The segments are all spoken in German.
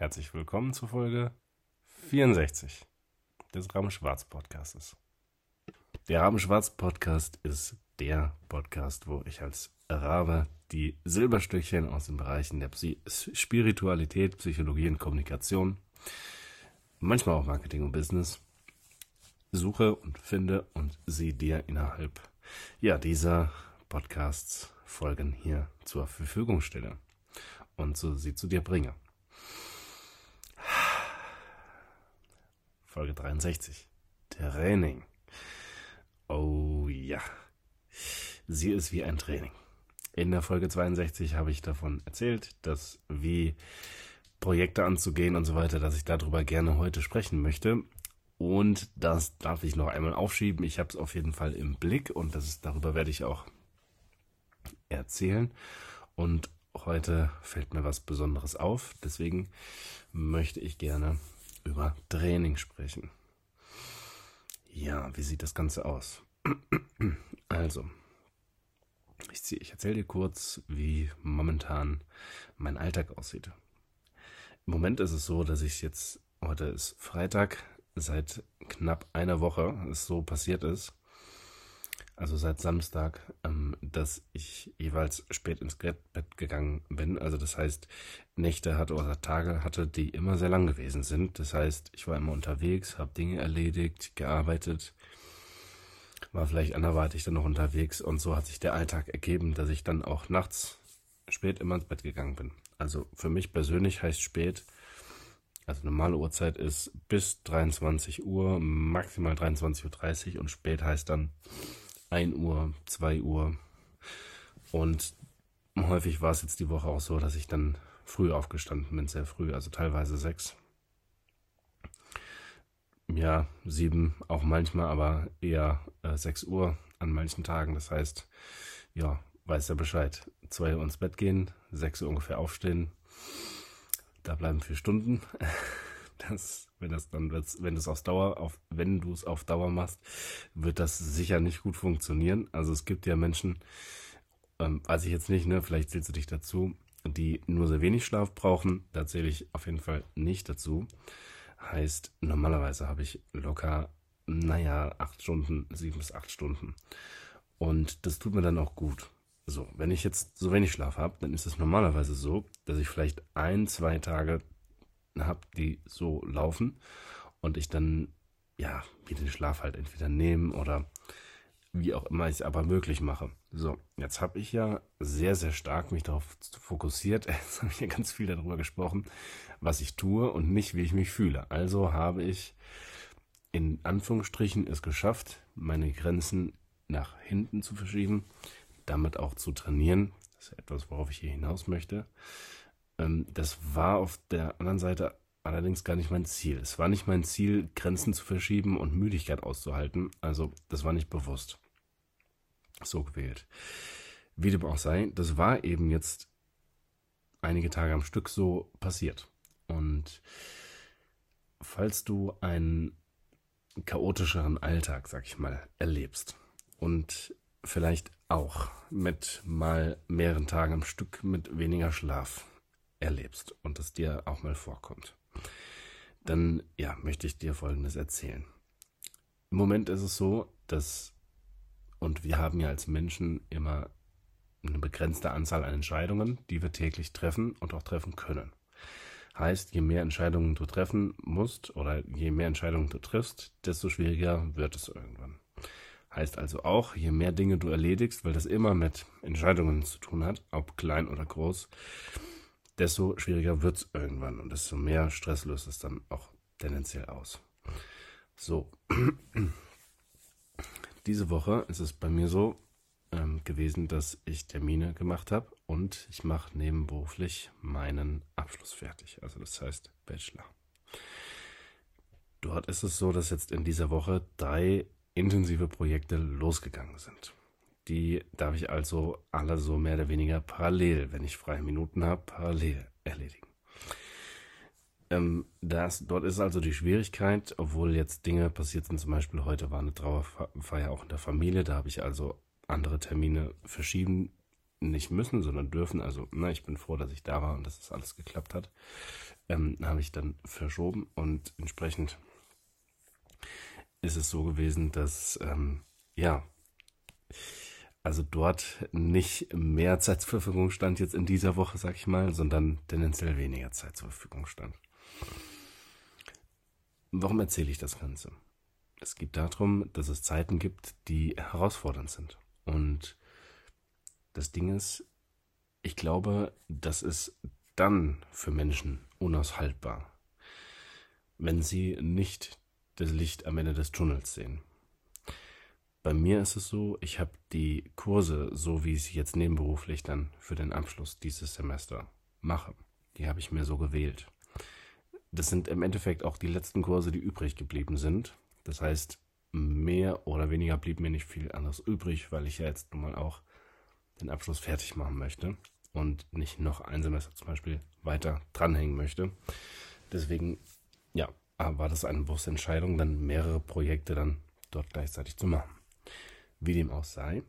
Herzlich willkommen zur Folge 64 des Rahmen-Schwarz Podcastes. Der Rahmen-Schwarz Podcast ist der Podcast, wo ich als Rabe die Silberstückchen aus den Bereichen der Psy Spiritualität, Psychologie und Kommunikation, manchmal auch Marketing und Business, suche und finde und sie dir innerhalb ja, dieser Podcasts Folgen hier zur Verfügung stelle und so sie zu dir bringe. Folge 63. Training. Oh ja. Sie ist wie ein Training. In der Folge 62 habe ich davon erzählt, dass wie Projekte anzugehen und so weiter, dass ich darüber gerne heute sprechen möchte. Und das darf ich noch einmal aufschieben. Ich habe es auf jeden Fall im Blick und das ist, darüber werde ich auch erzählen. Und heute fällt mir was Besonderes auf. Deswegen möchte ich gerne über Training sprechen. Ja, wie sieht das Ganze aus? Also, ich, ich erzähle dir kurz, wie momentan mein Alltag aussieht. Im Moment ist es so, dass ich jetzt, heute ist Freitag, seit knapp einer Woche es so passiert ist, also seit Samstag, ähm, dass ich jeweils spät ins Bett gegangen bin. Also das heißt, Nächte hatte oder Tage hatte, die immer sehr lang gewesen sind. Das heißt, ich war immer unterwegs, habe Dinge erledigt, gearbeitet, war vielleicht anderweitig dann noch unterwegs und so hat sich der Alltag ergeben, dass ich dann auch nachts spät immer ins Bett gegangen bin. Also für mich persönlich heißt spät, also normale Uhrzeit ist bis 23 Uhr, maximal 23.30 Uhr und spät heißt dann 1 Uhr, 2 Uhr. Und häufig war es jetzt die Woche auch so, dass ich dann früh aufgestanden bin, sehr früh, also teilweise sechs. Ja, sieben auch manchmal, aber eher äh, sechs Uhr an manchen Tagen. Das heißt, ja, weiß ja Bescheid. Zwei Uhr ins Bett gehen, sechs Uhr ungefähr aufstehen. Da bleiben vier Stunden. Das, wenn das dann, wenn du es auf Dauer, auf, wenn du es auf Dauer machst, wird das sicher nicht gut funktionieren. Also es gibt ja Menschen, ähm, weiß ich jetzt nicht, ne, vielleicht zählst du dich dazu, die nur sehr wenig Schlaf brauchen. Da zähle ich auf jeden Fall nicht dazu. Heißt, normalerweise habe ich locker, naja, acht Stunden, sieben bis acht Stunden. Und das tut mir dann auch gut. So, wenn ich jetzt so wenig Schlaf habe, dann ist es normalerweise so, dass ich vielleicht ein, zwei Tage habe, die so laufen und ich dann ja wie den Schlaf halt entweder nehmen oder wie auch immer ich es aber möglich mache. So, jetzt habe ich ja sehr, sehr stark mich darauf fokussiert. Jetzt habe ich ja ganz viel darüber gesprochen, was ich tue und nicht, wie ich mich fühle. Also habe ich in Anführungsstrichen es geschafft, meine Grenzen nach hinten zu verschieben, damit auch zu trainieren. Das ist etwas, worauf ich hier hinaus möchte. Ähm, das war auf der anderen Seite allerdings gar nicht mein Ziel. Es war nicht mein Ziel, Grenzen zu verschieben und Müdigkeit auszuhalten. Also das war nicht bewusst so gewählt. Wie dem auch sei, das war eben jetzt einige Tage am Stück so passiert. Und falls du einen chaotischeren Alltag, sag ich mal, erlebst und vielleicht auch mit mal mehreren Tagen am Stück mit weniger Schlaf erlebst und es dir auch mal vorkommt, dann ja, möchte ich dir Folgendes erzählen. Im Moment ist es so, dass, und wir haben ja als Menschen immer eine begrenzte Anzahl an Entscheidungen, die wir täglich treffen und auch treffen können. Heißt, je mehr Entscheidungen du treffen musst oder je mehr Entscheidungen du triffst, desto schwieriger wird es irgendwann. Heißt also auch, je mehr Dinge du erledigst, weil das immer mit Entscheidungen zu tun hat, ob klein oder groß, desto schwieriger wird es irgendwann und desto mehr Stress löst es dann auch tendenziell aus. So, diese Woche ist es bei mir so ähm, gewesen, dass ich Termine gemacht habe und ich mache nebenberuflich meinen Abschluss fertig. Also das heißt Bachelor. Dort ist es so, dass jetzt in dieser Woche drei intensive Projekte losgegangen sind. Die darf ich also alle so mehr oder weniger parallel, wenn ich freie Minuten habe, parallel erledigen. Ähm, das, dort ist also die Schwierigkeit, obwohl jetzt Dinge passiert sind, zum Beispiel heute war eine Trauerfeier auch in der Familie, da habe ich also andere Termine verschieben nicht müssen, sondern dürfen. Also, na, ich bin froh, dass ich da war und dass das alles geklappt hat. ähm, habe ich dann verschoben und entsprechend ist es so gewesen, dass ähm, ja, also dort nicht mehr Zeit zur Verfügung stand jetzt in dieser Woche, sag ich mal, sondern tendenziell weniger Zeit zur Verfügung stand. Warum erzähle ich das Ganze? Es geht darum, dass es Zeiten gibt, die herausfordernd sind. Und das Ding ist, ich glaube, das ist dann für Menschen unaushaltbar, wenn sie nicht das Licht am Ende des Tunnels sehen. Bei mir ist es so, ich habe die Kurse, so wie ich sie jetzt nebenberuflich dann für den Abschluss dieses Semester mache, die habe ich mir so gewählt. Das sind im Endeffekt auch die letzten Kurse, die übrig geblieben sind. Das heißt, mehr oder weniger blieb mir nicht viel anderes übrig, weil ich ja jetzt nun mal auch den Abschluss fertig machen möchte und nicht noch ein Semester zum Beispiel weiter dranhängen möchte. Deswegen, ja, war das eine bewusste Entscheidung, dann mehrere Projekte dann dort gleichzeitig zu machen. Wie dem auch sei,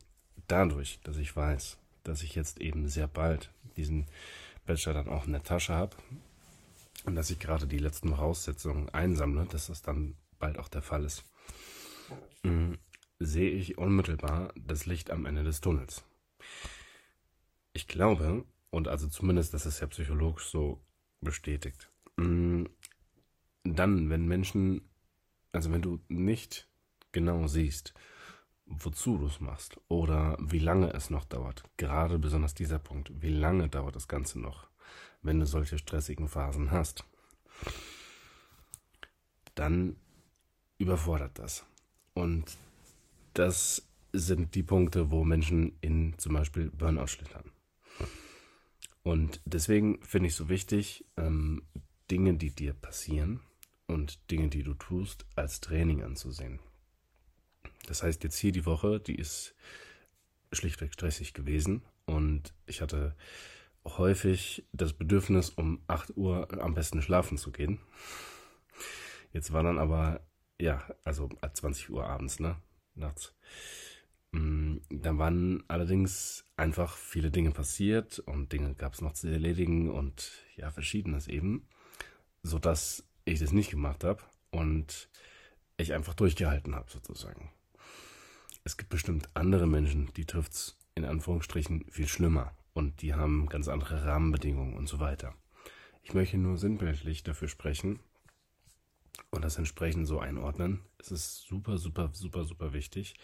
dadurch, dass ich weiß, dass ich jetzt eben sehr bald diesen Bachelor dann auch in der Tasche habe und dass ich gerade die letzten Voraussetzungen einsammle, dass das dann bald auch der Fall ist, mm, sehe ich unmittelbar das Licht am Ende des Tunnels. Ich glaube, und also zumindest das ist ja psychologisch so bestätigt, mm, dann, wenn Menschen, also wenn du nicht genau siehst, wozu du es machst oder wie lange es noch dauert, gerade besonders dieser Punkt, wie lange dauert das Ganze noch, wenn du solche stressigen Phasen hast, dann überfordert das. Und das sind die Punkte, wo Menschen in zum Beispiel Burnout schlittern. Und deswegen finde ich so wichtig, ähm, Dinge, die dir passieren und Dinge, die du tust, als Training anzusehen. Das heißt, jetzt hier die Woche, die ist schlichtweg stressig gewesen und ich hatte häufig das Bedürfnis, um 8 Uhr am besten schlafen zu gehen. Jetzt war dann aber, ja, also 20 Uhr abends, ne? Nachts. Mm, da waren allerdings einfach viele Dinge passiert und Dinge gab es noch zu erledigen und ja, verschiedenes eben, sodass ich das nicht gemacht habe und ich einfach durchgehalten habe, sozusagen es gibt bestimmt andere Menschen, die es in Anführungsstrichen viel schlimmer und die haben ganz andere Rahmenbedingungen und so weiter. Ich möchte nur sinnbildlich dafür sprechen und das entsprechend so einordnen. Es ist super, super, super, super wichtig,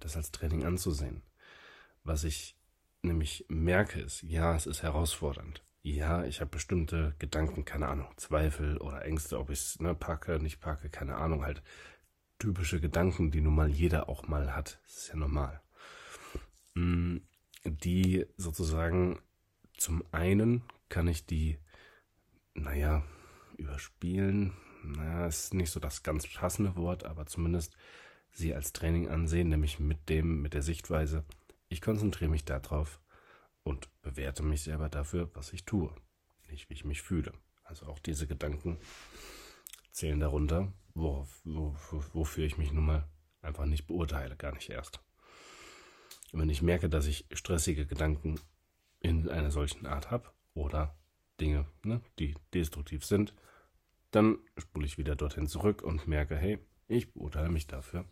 das als Training anzusehen. Was ich nämlich merke ist, ja, es ist herausfordernd. Ja, ich habe bestimmte Gedanken, keine Ahnung, Zweifel oder Ängste, ob ich es ne, packe, nicht packe, keine Ahnung, halt typische Gedanken, die nun mal jeder auch mal hat. Das ist ja normal. Mm, die sozusagen zum einen kann ich die, naja, überspielen. Naja, ist nicht so das ganz passende Wort, aber zumindest sie als Training ansehen, nämlich mit dem, mit der Sichtweise, ich konzentriere mich darauf und bewerte mich selber dafür, was ich tue, nicht wie ich mich fühle. Also auch diese Gedanken zählen darunter worauf, wofür ich mich nun mal einfach nicht beurteile, gar nicht erst. Wenn ich merke, dass ich stressige Gedanken in einer solchen Art habe oder Dinge, ne, die destruktiv sind, dann spule ich wieder dorthin zurück und merke, hey, ich beurteile mich dafür,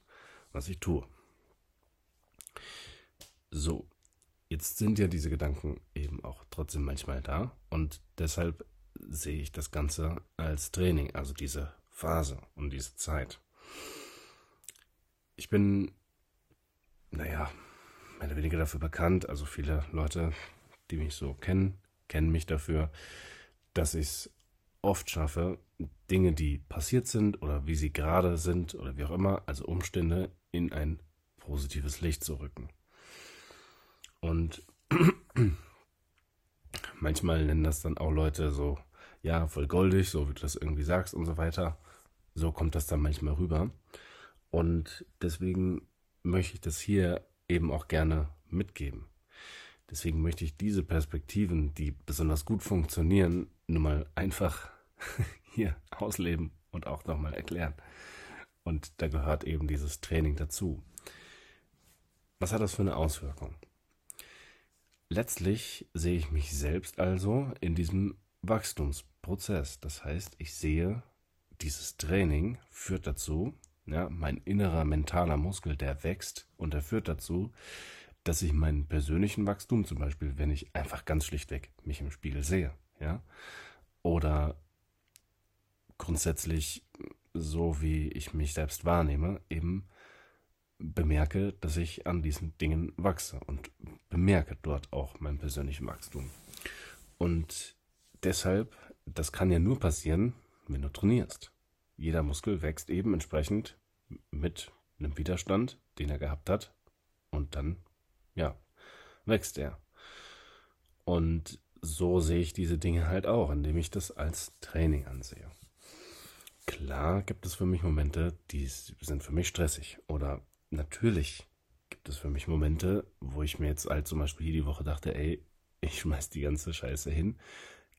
was ich tue. So, jetzt sind ja diese Gedanken eben auch trotzdem manchmal da und deshalb sehe ich das Ganze als Training, also diese Phase und diese Zeit. Ich bin, naja, mehr oder weniger dafür bekannt, also viele Leute, die mich so kennen, kennen mich dafür, dass ich es oft schaffe, Dinge, die passiert sind oder wie sie gerade sind oder wie auch immer, also Umstände in ein positives Licht zu rücken. Und manchmal nennen das dann auch Leute so, ja, voll goldig, so wie du das irgendwie sagst und so weiter. So kommt das dann manchmal rüber. Und deswegen möchte ich das hier eben auch gerne mitgeben. Deswegen möchte ich diese Perspektiven, die besonders gut funktionieren, nun mal einfach hier ausleben und auch nochmal erklären. Und da gehört eben dieses Training dazu. Was hat das für eine Auswirkung? Letztlich sehe ich mich selbst also in diesem Wachstums Prozess. Das heißt, ich sehe, dieses Training führt dazu, ja, mein innerer mentaler Muskel, der wächst und der führt dazu, dass ich meinen persönlichen Wachstum zum Beispiel, wenn ich einfach ganz schlichtweg mich im Spiegel sehe, ja, oder grundsätzlich so wie ich mich selbst wahrnehme, eben bemerke, dass ich an diesen Dingen wachse und bemerke dort auch mein persönliches Wachstum. Und deshalb, das kann ja nur passieren, wenn du trainierst. Jeder Muskel wächst eben entsprechend mit einem Widerstand, den er gehabt hat, und dann, ja, wächst er. Und so sehe ich diese Dinge halt auch, indem ich das als Training ansehe. Klar gibt es für mich Momente, die sind für mich stressig. Oder natürlich gibt es für mich Momente, wo ich mir jetzt halt zum Beispiel die Woche dachte, ey, ich schmeiß die ganze Scheiße hin.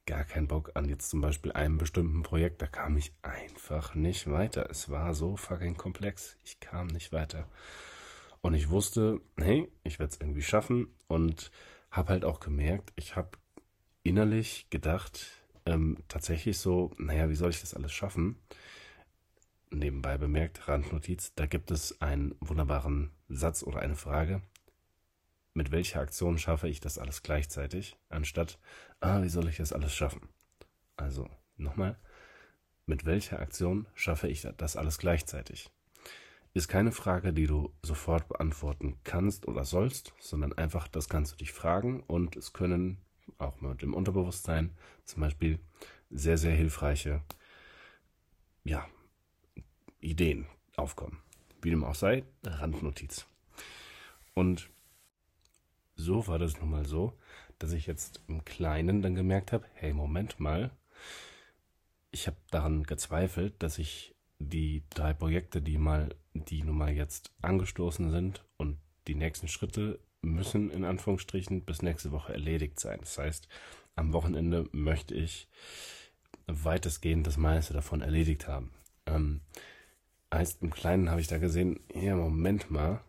Gar keinen Bock an jetzt zum Beispiel einem bestimmten Projekt. Da kam ich einfach nicht weiter. Es war so fucking komplex. Ich kam nicht weiter. Und ich wusste, hey, ich werde es irgendwie schaffen. Und habe halt auch gemerkt, ich habe innerlich gedacht, ähm, tatsächlich so, naja, wie soll ich das alles schaffen? Nebenbei bemerkt, Randnotiz, da gibt es einen wunderbaren Satz oder eine Frage. Mit welcher Aktion schaffe ich das alles gleichzeitig, anstatt, ah, wie soll ich das alles schaffen? Also, nochmal, mit welcher Aktion schaffe ich das alles gleichzeitig? Ist keine Frage, die du sofort beantworten kannst oder sollst, sondern einfach, das kannst du dich fragen und es können auch mit dem Unterbewusstsein zum Beispiel sehr, sehr hilfreiche ja, Ideen aufkommen. Wie dem auch sei, Randnotiz. Und so war das nun mal so, dass ich jetzt im Kleinen dann gemerkt habe, hey, Moment mal, ich habe daran gezweifelt, dass ich die drei Projekte, die mal, die nun mal jetzt angestoßen sind und die nächsten Schritte müssen in Anführungsstrichen bis nächste Woche erledigt sein. Das heißt, am Wochenende möchte ich weitestgehend das meiste davon erledigt haben. Ähm, heißt, im Kleinen habe ich da gesehen, ja, Moment mal,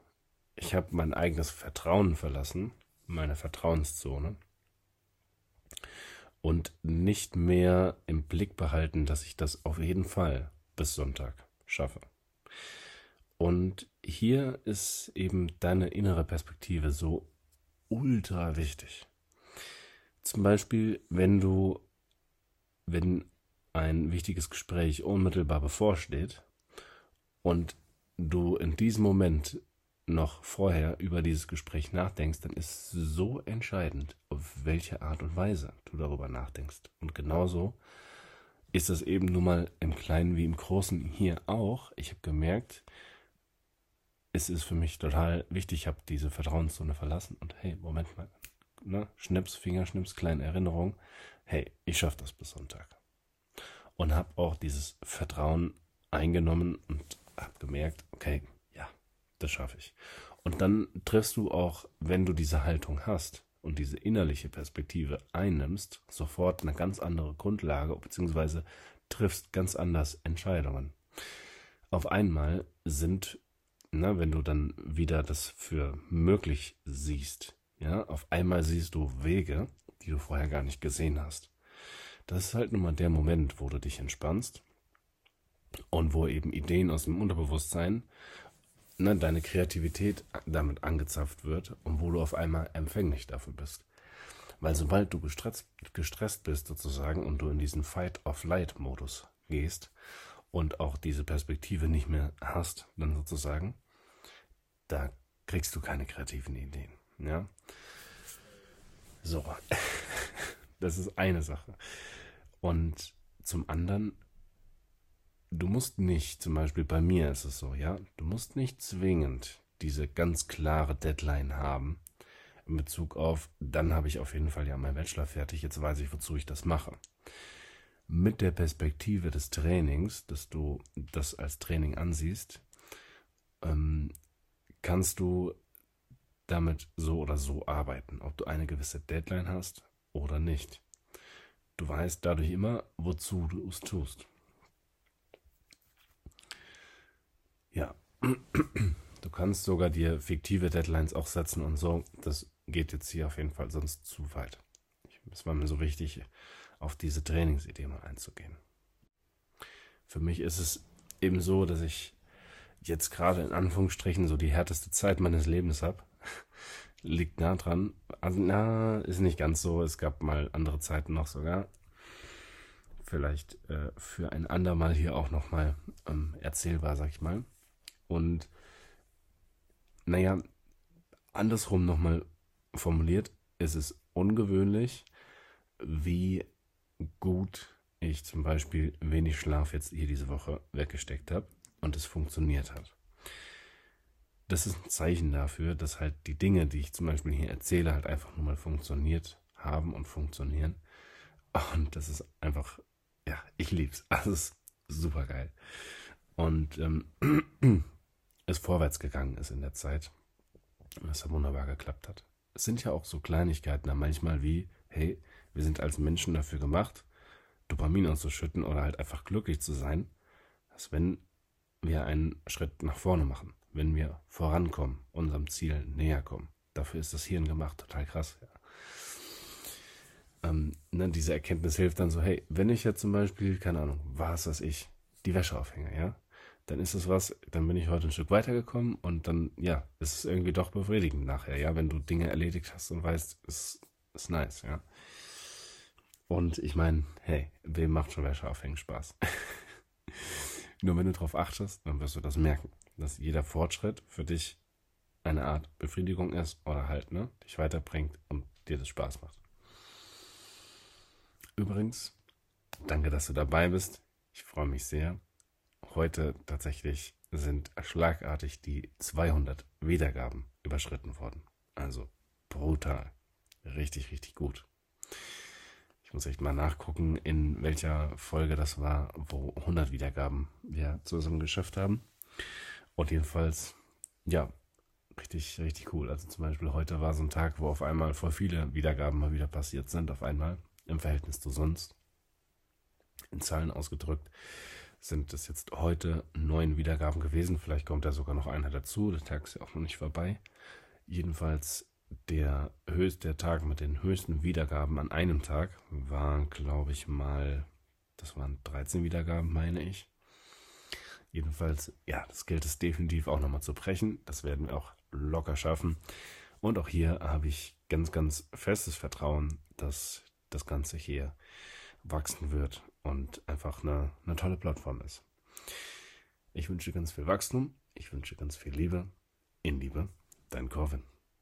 ich habe mein eigenes Vertrauen verlassen, meine Vertrauenszone und nicht mehr im Blick behalten, dass ich das auf jeden Fall bis Sonntag schaffe. Und hier ist eben deine innere Perspektive so ultra wichtig. Zum Beispiel, wenn du, wenn ein wichtiges Gespräch unmittelbar bevorsteht und du in diesem Moment noch vorher über dieses Gespräch nachdenkst, dann ist so entscheidend, auf welche Art und Weise du darüber nachdenkst. Und genauso ist es eben nun mal im Kleinen wie im Großen hier auch. Ich habe gemerkt, es ist für mich total wichtig, ich habe diese Vertrauenszone verlassen und hey, Moment mal, ne? Schnips, Fingerschnips, kleine Erinnerung, hey, ich schaffe das bis Sonntag. Und habe auch dieses Vertrauen eingenommen und habe gemerkt, okay, das schaffe ich. Und dann triffst du auch, wenn du diese Haltung hast und diese innerliche Perspektive einnimmst, sofort eine ganz andere Grundlage, beziehungsweise triffst ganz anders Entscheidungen. Auf einmal sind na, wenn du dann wieder das für möglich siehst, ja, auf einmal siehst du Wege, die du vorher gar nicht gesehen hast. Das ist halt nun mal der Moment, wo du dich entspannst und wo eben Ideen aus dem Unterbewusstsein, na, deine Kreativität damit angezapft wird und wo du auf einmal empfänglich dafür bist. Weil sobald du gestresst, gestresst bist sozusagen und du in diesen Fight-of-Light-Modus gehst und auch diese Perspektive nicht mehr hast, dann sozusagen, da kriegst du keine kreativen Ideen. Ja. So, das ist eine Sache. Und zum anderen, du musst nicht, zum Beispiel bei mir ist es so, ja, du musst nicht zwingend diese ganz klare Deadline haben in Bezug auf, dann habe ich auf jeden Fall ja mein Bachelor fertig, jetzt weiß ich, wozu ich das mache. Mit der Perspektive des Trainings, dass du das als Training ansiehst, ähm, kannst du damit so oder so arbeiten, ob du eine gewisse Deadline hast oder nicht. Du weißt dadurch immer, wozu du es tust. Ja, du kannst sogar dir fiktive Deadlines auch setzen und so. Das geht jetzt hier auf jeden Fall sonst zu weit. Das war mir so wichtig, auf diese Trainingsidee mal einzugehen. Für mich ist es eben so, dass ich jetzt gerade in Anführungsstrichen so die härteste Zeit meines Lebens habe. Liegt nah dran. Also, na, ist nicht ganz so. Es gab mal andere Zeiten noch sogar. Vielleicht äh, für ein andermal hier auch nochmal ähm, erzählbar, sag ich mal. Und naja, andersrum nochmal formuliert, ist es ungewöhnlich, wie gut ich zum Beispiel wenig Schlaf jetzt hier diese Woche weggesteckt habe und es funktioniert hat. Das ist ein Zeichen dafür, dass halt die Dinge, die ich zum Beispiel hier erzähle, halt einfach nur mal funktioniert haben und funktionieren. Und das ist einfach, ja, ich lieb's. Also es ist super geil. Und ähm, es vorwärts gegangen ist in der Zeit. Und es wunderbar geklappt hat. Es sind ja auch so Kleinigkeiten, manchmal wie, hey, wir sind als Menschen dafür gemacht, Dopamin auszuschütten oder halt einfach glücklich zu sein, dass wenn wir einen Schritt nach vorne machen, wenn wir vorankommen, unserem Ziel näher kommen. Dafür ist das Hirn gemacht, total krass. Ja. Ähm, ne, diese Erkenntnis hilft dann so, hey, wenn ich jetzt zum Beispiel, keine Ahnung, was weiß ich, die Wäsche aufhänge, ja, dann ist es was, dann bin ich heute ein Stück weitergekommen und dann, ja, ist es irgendwie doch befriedigend nachher, ja, wenn du Dinge erledigt hast und weißt, es ist nice, ja. Und ich meine, hey, wem macht schon Wäsche aufhängen Spaß? Nur wenn du darauf achtest, dann wirst du das merken, dass jeder Fortschritt für dich eine Art Befriedigung ist oder halt, ne, dich weiterbringt und dir das Spaß macht. Übrigens, danke, dass du dabei bist. Ich freue mich sehr. Heute tatsächlich sind schlagartig die 200 Wiedergaben überschritten worden. Also brutal. Richtig, richtig gut. Ich muss echt mal nachgucken, in welcher Folge das war, wo 100 Wiedergaben wir zusammen geschafft haben. Und jedenfalls, ja, richtig, richtig cool. Also zum Beispiel heute war so ein Tag, wo auf einmal voll viele Wiedergaben mal wieder passiert sind, auf einmal im Verhältnis zu sonst. In Zahlen ausgedrückt sind es jetzt heute neun Wiedergaben gewesen. Vielleicht kommt da sogar noch einer dazu. Der Tag ist ja auch noch nicht vorbei. Jedenfalls der höchste Tag mit den höchsten Wiedergaben an einem Tag war, glaube ich mal, das waren 13 Wiedergaben, meine ich. Jedenfalls, ja, das gilt es definitiv auch nochmal zu brechen. Das werden wir auch locker schaffen. Und auch hier habe ich ganz, ganz festes Vertrauen, dass das Ganze hier wachsen wird und einfach eine, eine tolle Plattform ist. Ich wünsche ganz viel Wachstum. Ich wünsche ganz viel Liebe. In Liebe, dein Corvin.